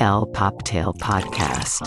El Poptail Podcast.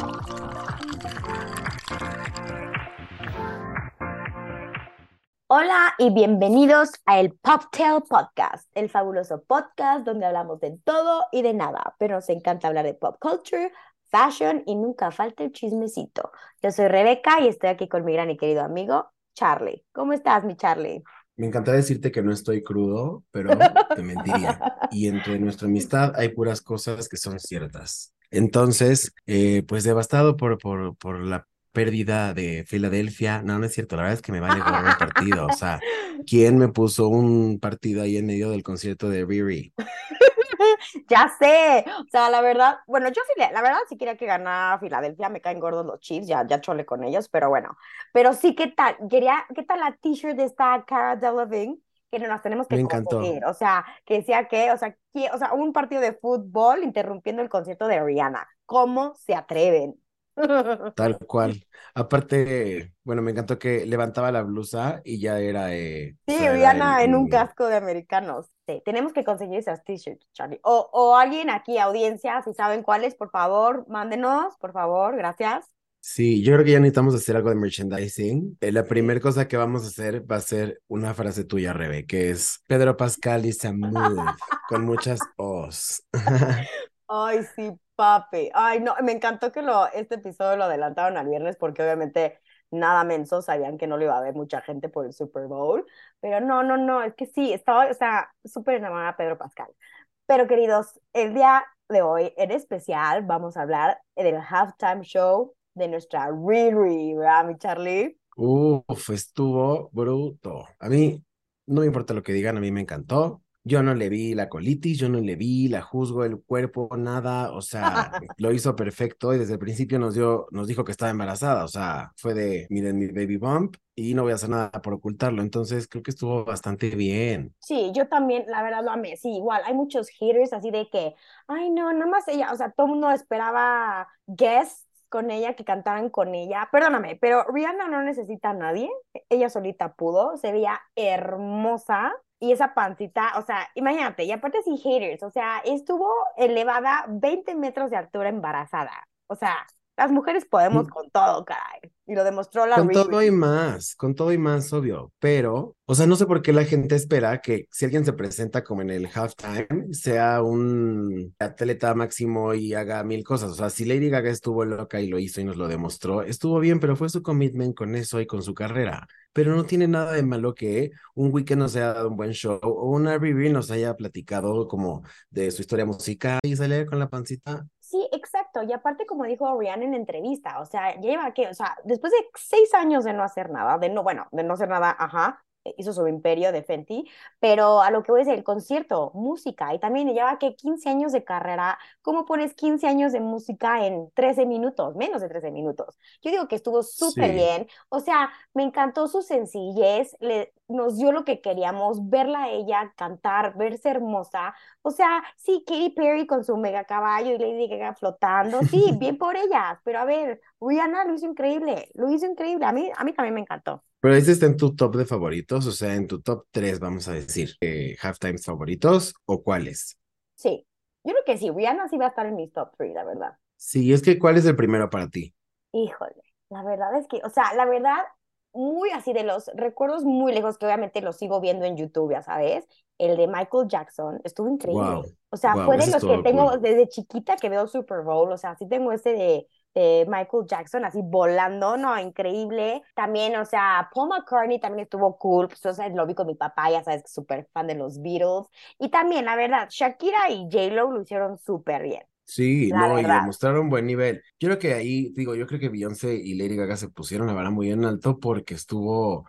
Hola y bienvenidos a el Poptail Podcast, el fabuloso podcast donde hablamos de todo y de nada, pero nos encanta hablar de pop culture, fashion y nunca falta el chismecito. Yo soy Rebeca y estoy aquí con mi gran y querido amigo Charlie. ¿Cómo estás, mi Charlie? Me encantaría decirte que no estoy crudo, pero te mentiría. Y entre nuestra amistad hay puras cosas que son ciertas. Entonces, eh, pues devastado por, por, por la pérdida de Filadelfia. No, no es cierto, la verdad es que me va a llegar el partido. O sea, ¿quién me puso un partido ahí en medio del concierto de Riri? ya sé, o sea, la verdad, bueno, yo sí, la verdad sí quería que ganara Filadelfia, me caen gordos los Chiefs, ya, ya chole con ellos, pero bueno, pero sí, ¿qué tal? Quería, ¿qué tal la t-shirt de esta Cara Delevingne? Que nos tenemos que conseguir, o sea, que decía que, o sea, que, o sea, un partido de fútbol interrumpiendo el concierto de Rihanna, ¿cómo se atreven? Tal cual. Aparte, bueno, me encantó que levantaba la blusa y ya era. Eh, Sí, Rihanna en un casco de americanos. Sí, tenemos que conseguir esas t-shirts, Charlie. O, o alguien aquí, audiencia, si saben cuáles, por favor, mándenos, por favor, gracias. Sí, yo creo que ya necesitamos hacer algo de merchandising. Eh, la primera cosa que vamos a hacer va a ser una frase tuya, Rebe, que es Pedro Pascal is a mood, con muchas os. Ay, sí, papi. Ay, no, me encantó que lo, este episodio lo adelantaron al viernes porque obviamente nada menso, sabían que no lo iba a ver mucha gente por el Super Bowl. Pero no, no, no, es que sí, estaba, o sea, súper enamorada Pedro Pascal. Pero queridos, el día de hoy en especial vamos a hablar del halftime show de nuestra Riri, ¿verdad, mi Charlie? Uf, estuvo bruto. A mí no me importa lo que digan, a mí me encantó. Yo no le vi la colitis, yo no le vi, la juzgo el cuerpo, nada, o sea, lo hizo perfecto y desde el principio nos dio, nos dijo que estaba embarazada, o sea, fue de, miren mi baby bump y no voy a hacer nada por ocultarlo, entonces creo que estuvo bastante bien. Sí, yo también, la verdad lo amé. Sí, igual, hay muchos haters así de que, ay, no, nada más ella, o sea, todo el mundo esperaba guests con ella, que cantaran con ella. Perdóname, pero Rihanna no necesita a nadie. Ella solita pudo, se veía hermosa. Y esa pancita, o sea, imagínate, y aparte sin haters, o sea, estuvo elevada 20 metros de altura embarazada. O sea, las mujeres podemos Mm. con todo, caray. Y lo demostró la Con Riri. todo y más, con todo y más, obvio, pero, o sea, no sé por qué la gente espera que si alguien se presenta como en el halftime, sea un atleta máximo y haga mil cosas. O sea, si Lady Gaga estuvo loca y lo hizo y nos lo demostró, estuvo bien, pero fue su commitment con eso y con su carrera. Pero no tiene nada de malo que un weekend nos haya dado un buen show o una Riri nos haya platicado como de su historia musical y salir con la pancita. Sí, exacto. Y aparte, como dijo Rihanna en entrevista, o sea, lleva que, o sea, después de seis años de no hacer nada, de no, bueno, de no hacer nada, ajá, hizo su imperio de Fenty, pero a lo que voy es el concierto, música, y también lleva que 15 años de carrera, ¿cómo pones 15 años de música en 13 minutos, menos de 13 minutos? Yo digo que estuvo súper Sí. bien, o sea, me encantó su sencillez, le, nos dio lo que queríamos, verla a ella cantar, verse hermosa, o sea, sí, Katy Perry con su mega caballo y Lady Gaga flotando, sí, bien por ellas, pero a ver, Rihanna lo hizo increíble, lo hizo increíble, a mí, a mí también me encantó. Pero ese está en tu top de favoritos, o sea, en tu top 3, vamos a decir, eh, halftimes favoritos o cuáles. Sí, yo creo que sí, Rihanna sí va a estar en mis top 3, la verdad. Sí, es que ¿cuál es el primero para ti? Híjole, la verdad es que, o sea, la verdad, muy así de los recuerdos muy lejos, que obviamente los sigo viendo en YouTube, ya sabes, el de Michael Jackson estuvo increíble. Wow, O sea, wow, fue de los que tengo cool. desde chiquita que veo Super Bowl, o sea, sí tengo ese de, de Michael Jackson así volando, no, increíble. También, o sea, Paul McCartney también estuvo cool, pues, o sea, lo vi con mi papá, ya sabes, que súper fan de los Beatles. Y también, la verdad, Shakira y J-Lo lo hicieron súper bien, Sí, la no, y verdad. demostraron buen nivel. Yo creo que ahí, digo, yo creo que Beyoncé y Lady Gaga se pusieron la vara muy en alto porque estuvo,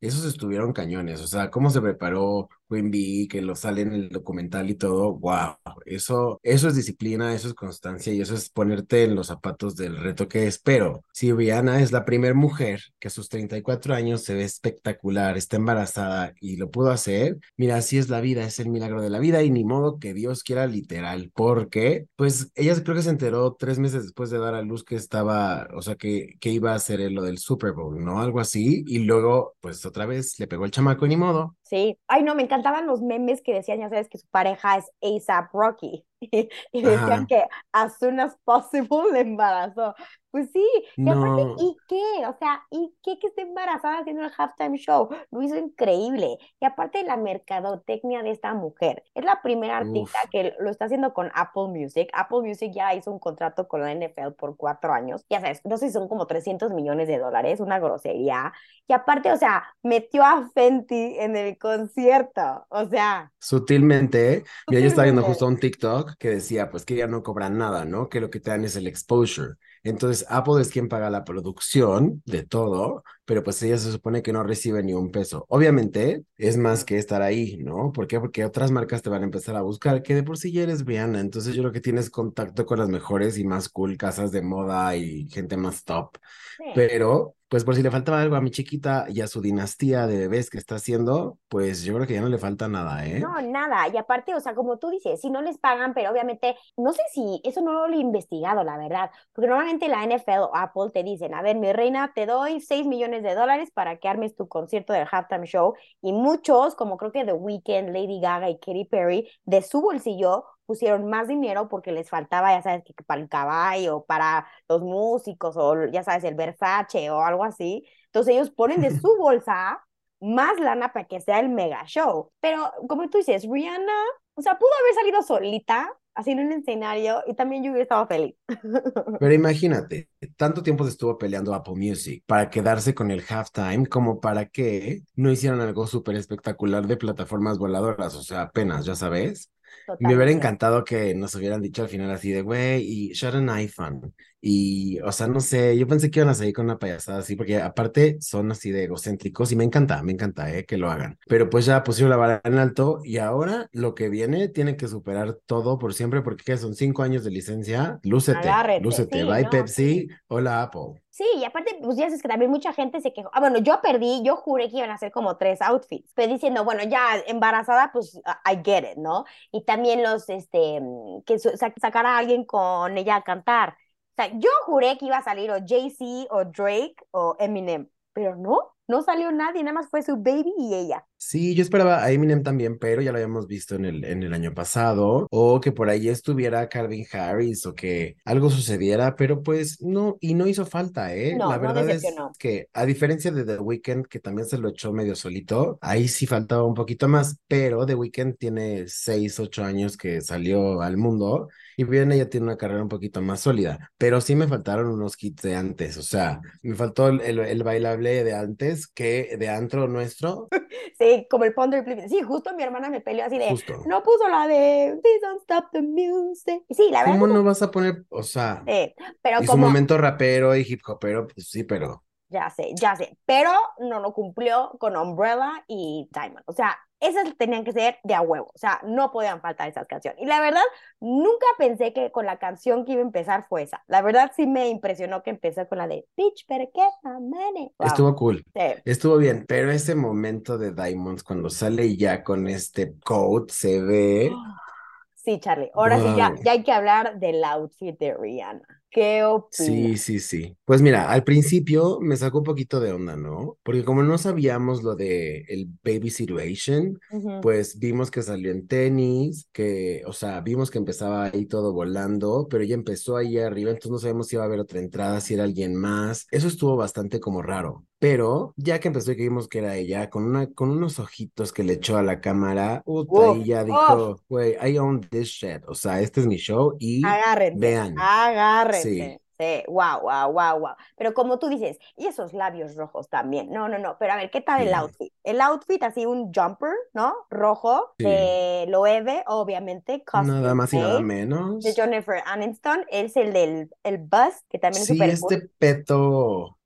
esos estuvieron cañones, o sea, cómo se preparó Que lo sale en el documental y todo, wow, eso, eso es disciplina, eso es constancia y eso es ponerte en los zapatos del reto que es. Pero si Rihanna es la primera mujer que a sus 34 años se ve espectacular, está embarazada y lo pudo hacer, mira, así es la vida, es el milagro de la vida y ni modo que Dios quiera literal, porque pues ella creo que se enteró tres meses después de dar a luz que estaba, o sea, que, que iba a hacer lo del Super Bowl, ¿no? Algo así, y luego pues otra vez le pegó el chamaco y ni modo. Sí. Ay, no, me encantaban los memes que decían, ya sabes, que su pareja es ASAP Rocky. Y, y decían Ajá. que as soon as possible le embarazó. Pues sí, y aparte, ¿y qué? O sea, ¿y qué que esté embarazada haciendo el halftime show? Lo hizo increíble. Y aparte la mercadotecnia de esta mujer. Es la primera artista uf, que lo está haciendo con Apple Music. Apple Music ya hizo un contrato con la NFL por cuatro años. Ya sabes, no sé si son como 300 millones de dólares, una grosería. Y aparte, o sea, metió a Fenty en el concierto. O sea, sutilmente, mira, yo estaba viendo sutilmente. justo un TikTok que decía, pues que ya no cobran nada, ¿no? Que lo que te dan es el exposure. Entonces, Apple es quien paga la producción de todo, pero pues ella se supone que no recibe ni un peso. Obviamente, es más que estar ahí, ¿no? ¿Por qué? Porque otras marcas te van a empezar a buscar, que de por sí ya eres Rihanna, entonces yo creo que tienes contacto con las mejores y más cool casas de moda y gente más top. Sí. Pero, pues por si le faltaba algo a mi chiquita y a su dinastía de bebés que está haciendo, pues yo creo que ya no le falta nada, ¿eh? No, nada. Y aparte, o sea, como tú dices, si no les pagan, pero obviamente, no sé si eso no lo he investigado, la verdad, porque la NFL o Apple te dicen, a ver, mi reina, te doy 6 millones de dólares para que armes tu concierto del halftime show. Y muchos, como creo que The Weeknd, Lady Gaga y Katy Perry, de su bolsillo pusieron más dinero porque les faltaba, ya sabes, que para el caballo, para los músicos, o ya sabes, el Versace o algo así. Entonces ellos ponen de su bolsa más lana para que sea el mega show. Pero como tú dices, Rihanna, o sea, pudo haber salido solita, así en un escenario, y también yo hubiera estado feliz. Pero imagínate, tanto tiempo se estuvo peleando Apple Music para quedarse con el halftime como para que no hicieran algo súper espectacular de plataformas voladoras, o sea, apenas, ya sabes. Me hubiera Totalmente. encantado que nos hubieran dicho al final así de, güey, y shut an iPhone. Y, o sea, no sé, yo pensé que iban a salir con una payasada así, porque aparte son así de egocéntricos y me encanta, me encanta, eh, que lo hagan. Pero pues ya pusieron la vara en alto y ahora lo que viene tiene que superar todo por siempre, porque son cinco años de licencia. Lúcete, Agárrete, lúcete. sí, Bye no, sí. Pepsi, hola Apple. Sí, y aparte, pues ya sabes que también mucha gente se quejó. Ah, bueno, yo perdí, yo juré que iban a hacer como tres outfits, pero diciendo, bueno, ya embarazada, pues I get it, ¿no? Y también los, este, que su- sa- sacara a alguien con ella a cantar. Sea, yo juré que iba a salir o Jay-Z o Drake o Eminem, pero no, no salió nadie, nada más fue su baby y ella. Sí, yo esperaba a Eminem también, pero ya lo habíamos visto en el, en el año pasado, o que por ahí estuviera Calvin Harris, o que algo sucediera, pero pues no, y no hizo falta, ¿eh? No, La no verdad es que, a diferencia de The Weeknd, que también se lo echó medio solito, ahí sí faltaba un poquito más, pero The Weeknd tiene seis, ocho años que salió al mundo, y bien, ella tiene una carrera un poquito más sólida, pero sí me faltaron unos hits de antes, o sea, me faltó el, el, el bailable de antes, que de antro nuestro, Sí, como el Ponder Play. Sí, justo mi hermana me peleó así de, justo. no puso la de Please don't stop the music. Sí, la verdad ¿Cómo no vas a poner, o sea, sí, pero su como, momento rapero y hip hopero, pues sí, pero ya sé, ya sé, pero no lo cumplió con Umbrella y Diamond. O sea, esas tenían que ser de a huevo. O sea, no podían faltar esas canciones. Y la verdad, nunca pensé que con la canción que iba a empezar fue esa. La verdad sí me impresionó que empezó con la de Bitch, my money. Wow. estuvo cool, Sí. estuvo bien, pero ese momento de Diamonds cuando sale ya con este coat se ve, Sí, Charlie. Ahora sí ya, ya hay que hablar del outfit de Rihanna. ¿Qué opinas? Sí, sí, sí. Pues mira, al principio me sacó un poquito de onda, ¿no? Porque como no sabíamos lo de el baby situation, pues vimos que salió en tenis, que, o sea, vimos que empezaba ahí todo volando, pero ya empezó ahí arriba, entonces no sabemos si iba a haber otra entrada, si era alguien más. Eso estuvo bastante como raro. Pero ya que empezó y que vimos que era ella, con una, con unos ojitos que le echó a la cámara, puta, ahí ya dijo, güey, I own this shit. O sea, este es mi show y agárrense, vean. agárrense. Sí. Sí, wow, wow, wow, wow. Pero como tú dices, y esos labios rojos también. No, no, no. Pero a ver, ¿qué tal el outfit? El outfit, así un jumper, ¿no? Rojo, Sí. de Loewe, obviamente, Nada más y nada made, de menos. Jennifer Aniston. Es el del el bust, que también es Sí, súper cool. este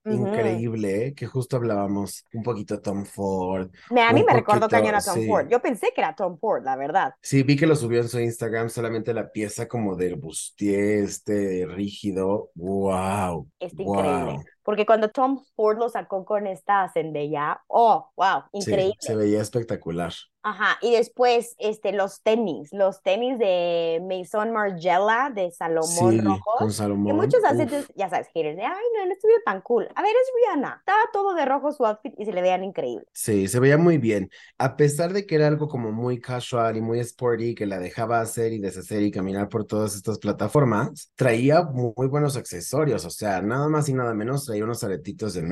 increíble, ¿eh? que justo hablábamos un poquito de Tom Ford, Me, a mí me recordó cañón a Tom Ford. Yo pensé que era Tom Ford, la verdad. Sí, vi que lo subió en su Instagram, solamente la pieza como del bustier este rígido. Wow, Está increíble. wow. Porque cuando Tom Ford lo sacó con esta Zendaya, oh, wow, Sí, increíble. se veía espectacular. Ajá, y después este, los tenis, los tenis de Maison Margiela de Salomón Sí, Rojos. con Que Salomón. muchos hacen, ya sabes, haters de, ay, no, no estuvo tan cool. A ver, es Rihanna. Estaba todo de rojo su outfit y se le veían increíbles. sí, se veía muy bien. A pesar de que era algo como muy casual y muy sporty, que la dejaba hacer y deshacer y caminar por todas estas plataformas, traía muy buenos accesorios. O sea, nada más y nada menos, traía unos aretitos de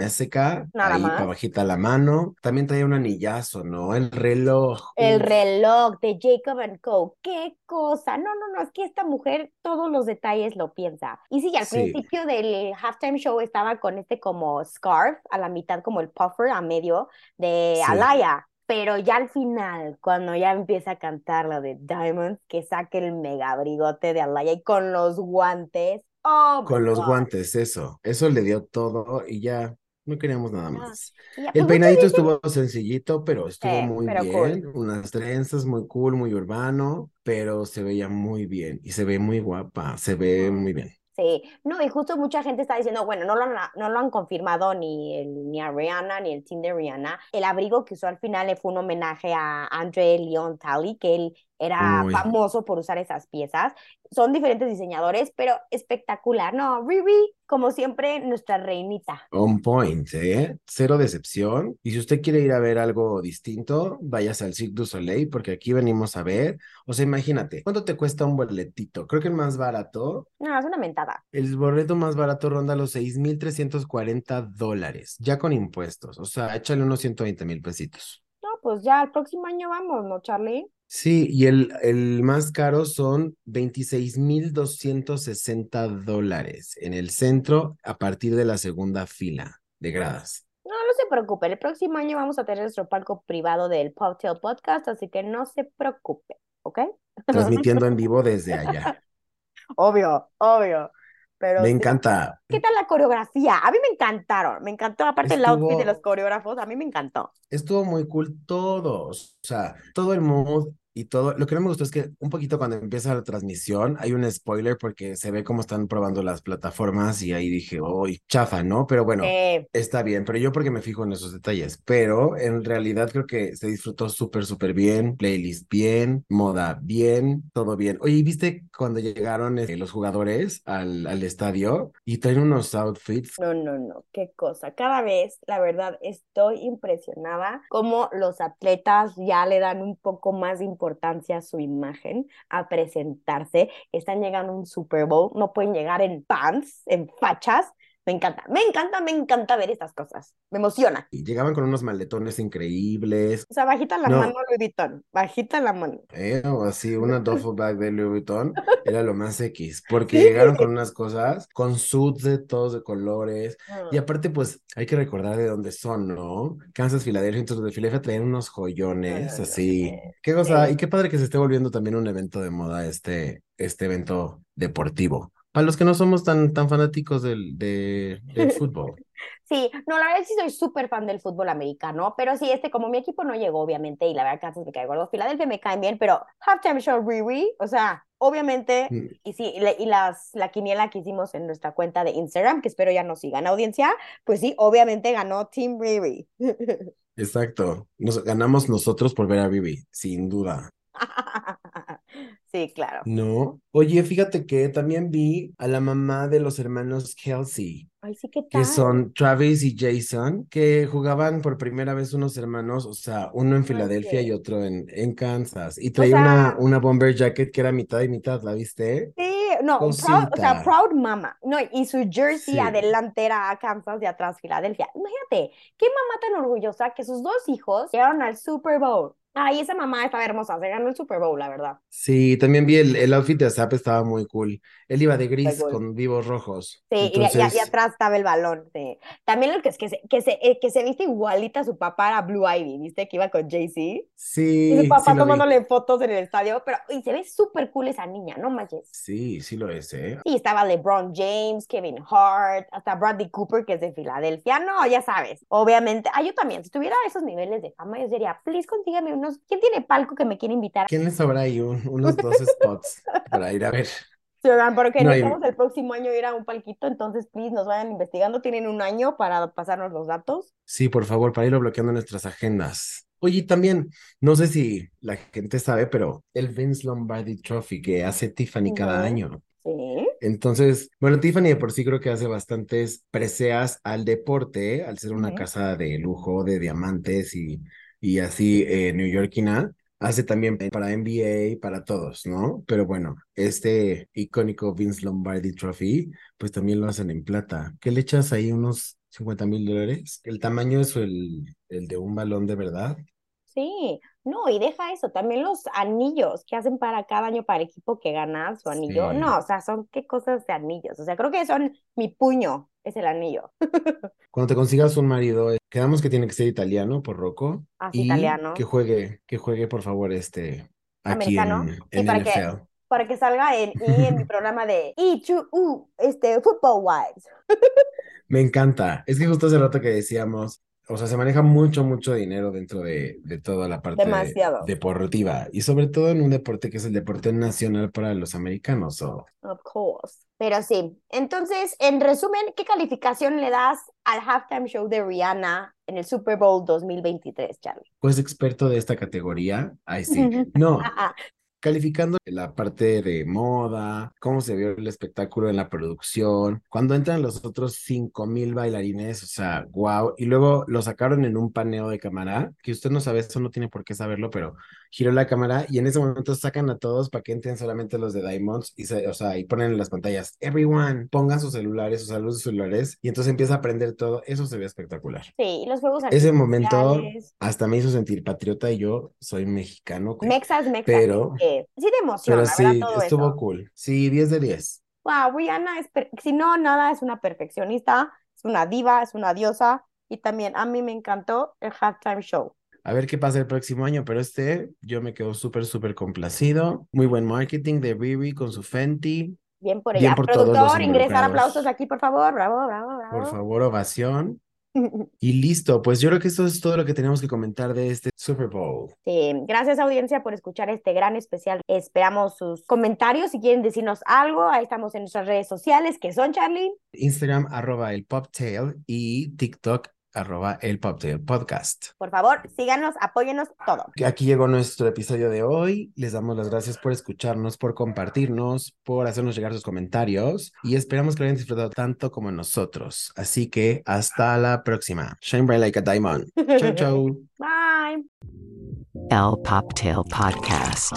Nada ahí para bajita la mano. También traía un anillazo, ¿no? El reloj. El reloj de Jacob and Co. ¡Qué cosa! No, no, no, es que esta mujer todos los detalles lo piensa. Y sí, al Sí. principio del halftime show estaba con este como scarf, a la mitad como el puffer, a medio, de Sí. Alaya. Pero ya al final, cuando ya empieza a cantar la de Diamonds, que saque el mega abrigote de Alaya y con los guantes. ¡Oh, Con los guantes, eso. Eso le dio todo y ya no queríamos nada Ya. más. El peinadito estuvo sencillito, pero estuvo eh, muy pero bien. cool. Unas trenzas muy cool, muy urbano, pero se veía muy bien y se ve muy guapa, se ve muy bien. Sí, no, y justo mucha gente está diciendo, bueno, no lo han, no lo han confirmado ni, el, ni a Rihanna ni el team de Rihanna. El abrigo que usó al final le fue un homenaje a Andre Leon Talley, que él era Uy, famoso por usar esas piezas. Son diferentes diseñadores, pero espectacular, ¿no? Riri, como siempre, nuestra reinita. on point, ¿eh? Cero decepción. Y si usted quiere ir a ver algo distinto, váyase al Cirque du Soleil, porque aquí venimos a ver. O sea, imagínate, ¿cuánto te cuesta un boletito? Creo que el más barato No, es una mentada. El boleto más barato ronda los 6,340 dólares, ya con impuestos. O sea, échale unos 120 mil pesitos. No, pues ya el próximo año vamos, ¿no, Charlie? Sí, y el, el más caro son 26,260 dólares en el centro a partir de la segunda fila de gradas. No, no se preocupe, el próximo año vamos a tener nuestro palco privado del Poptail Podcast, así que no se preocupe, ¿ok? Transmitiendo en vivo desde allá. Obvio, obvio. Pero Me encanta. ¿Qué tal la coreografía? A mí me encantaron, me encantó, aparte el outfit de los coreógrafos, a mí me encantó. estuvo muy cool todos. O sea, todo el mood y todo. Lo que no me gustó es que un poquito cuando empieza la transmisión hay un spoiler porque se ve cómo están probando las plataformas y ahí dije, uy, chafa, ¿no? Pero bueno, Eh, está bien, pero yo porque me fijo en esos detalles. Pero en realidad creo que se disfrutó súper, súper bien. Playlist bien, moda bien, todo bien. Oye, ¿y viste cuando llegaron eh, los jugadores al, al estadio y traen unos outfits? no, no, no, qué cosa. Cada vez, la verdad, estoy impresionada cómo los atletas ya le dan un poco más de importancia a su imagen, a presentarse. Están llegando a un Super Bowl, no pueden llegar en pants, en fachas. Me encanta, me encanta, me encanta ver estas cosas. Me emociona. Y llegaban con unos maletones increíbles. O sea, bajita la No, mano, Louis Vuitton, bajita la mano. Eh, o así, una duffel bag de Louis Vuitton era lo más X, porque Sí. llegaron con unas cosas, con suits de todos de colores, y Mm, aparte, pues, hay que recordar de dónde son, ¿no? Kansas, Filadelfia, entonces de Filadelfia traían unos No, joyones, así. Qué cosa, y qué padre que se esté volviendo también un evento de moda, este, este evento deportivo. Para los que no somos tan, tan fanáticos del, de, del fútbol. Sí, no, la verdad sí soy súper fan del fútbol americano, pero sí, este, como mi equipo no llegó, obviamente, y la verdad Kansas me cae gordo, Filadelfia me caen bien, pero halftime show Riri, o sea, obviamente, Mm, y sí, y, la- y las, la quiniela que hicimos en nuestra cuenta de Instagram, que espero ya nos sigan audiencia, pues sí, obviamente ganó Team Riri. Exacto. Nos ganamos nosotros por ver a Bibi, sin duda. Sí, claro. No. Oye, fíjate que también vi a la mamá de los hermanos Kelsey, Ay, sí, ¿qué que son Travis y Jason, que jugaban por primera vez unos hermanos, o sea, uno en Filadelfia y otro en, en Kansas. Y traía una, sea, una bomber jacket que era mitad y mitad, ¿la viste? Sí, no, proud, o sea, proud mama. No, y su jersey Sí, adelante era Kansas y atrás Filadelfia. Imagínate, qué mamá tan orgullosa que sus dos hijos llegaron al Super Bowl. Ay, esa mamá estaba hermosa, se ganó el Super Bowl, la verdad. sí, también vi el, el outfit de Zap, estaba muy cool. Él iba de gris cool. con vivos rojos. Sí, y, y- y Entonces, atrás estaba el balón. sí. También lo que es que se, que se, eh, que se viste igualita a su papá era Blue Ivy, ¿viste? Que iba con Jay-Z. Y su sí, sí papá lo vi. tomándole fotos en el estadio, pero y se ve súper cool esa niña, no manches. Sí, sí lo es, ¿eh? Sí, estaba LeBron James, Kevin Hart, hasta Bradley Cooper, que es de Filadelfia. No, ya sabes. Obviamente. Ah, yo también. Si tuviera esos niveles de fama, yo diría, please, consígueme unos. ¿Quién tiene palco que me quiere invitar? ¿Quién les sobra ahí un- unos dos spots para ir a ver? Sí, oigan, porque No, necesitamos el próximo año ir a un palquito, entonces, please, nos vayan investigando. Tienen un año para pasarnos los datos. Sí, por favor, para irlo bloqueando en nuestras agendas. Oye, también, no sé si la gente sabe, pero el Vince Lombardi Trophy que hace Tiffany cada año. Sí. Entonces, bueno, Tiffany de por sí creo que hace bastantes preseas al deporte, al ser una casa de lujo, de diamantes y, y así eh, neoyorquina. Hace también para NBA, para todos, ¿no? Pero bueno, este icónico Vince Lombardi Trophy, pues también lo hacen en plata. ¿Qué le echas ahí? ¿Unos 50 mil dólares? ¿El tamaño es el, el de un balón de verdad? Sí, no, y deja eso, también los anillos que hacen para cada año para el equipo que gana su anillo. Sí. No, o sea, son qué cosas de anillos. O sea, creo que son mi puño, es el anillo. Cuando te consigas un marido, eh, quedamos que tiene que ser italiano por Rocco Así y italiano. que juegue, que juegue por favor este aquí Americano. en, en para que, para que salga en, y en mi programa de E2U, este, Football Wives. Me encanta. Es que justo hace rato que decíamos, o sea, se maneja mucho, mucho dinero dentro de, de toda la parte de- deportiva y sobre todo en un deporte que es el deporte nacional para los americanos. o Of course. Pero sí. Entonces, en resumen, ¿qué calificación le das al halftime show de Rihanna en el Super Bowl 2023, Charlie? pues experto de esta categoría. Ay, sí. No, calificando la parte de moda, cómo se vio el espectáculo en la producción, cuando entran los otros cinco mil bailarines, o sea, wow, y luego lo sacaron en un paneo de cámara, que usted no sabe, eso no tiene por qué saberlo, pero giró la cámara y en ese momento sacan a todos para que entren solamente los de Diamonds y se, o sea, y ponen en las pantallas, everyone, pongan sus celulares, sus saludos celulares, y entonces empieza a aprender todo, eso se ve espectacular. Sí, los juegos Ese momento hasta me hizo sentir patriota y yo soy mexicano. Mexas, mexas. Pero- sí te emociona, Pero ¿verdad? sí, Todo estuvo eso. cool. Sí, 10 de 10. Wow, Rihanna es, si no, nada, es una perfeccionista, es una diva, es una diosa. Y también a mí me encantó el halftime show. A ver qué pasa el próximo año, pero este yo me quedo súper, súper complacido. Muy buen marketing de Riri con su Fenty. Bien por Bien ella. por todos los Productor, ingresar aplausos aquí, por favor. Bravo, bravo, bravo. Por favor, ovación. Y listo, pues yo creo que esto es todo lo que tenemos que comentar de este Super Bowl. Sí, gracias audiencia por escuchar este gran especial. Esperamos sus comentarios si quieren decirnos algo. Ahí estamos en nuestras redes sociales, que son Charlie. Instagram, arroba el Poptail y TikTok, arroba el Poptail Podcast. Por favor, síganos, apóyenos todo. Aquí llegó nuestro episodio de hoy. Les damos las gracias por escucharnos, por compartirnos, por hacernos llegar sus comentarios y esperamos que lo hayan disfrutado tanto como nosotros. Así que hasta la próxima. Shine bright like a diamond. Chau, chau. Bye. El Poptail Podcast.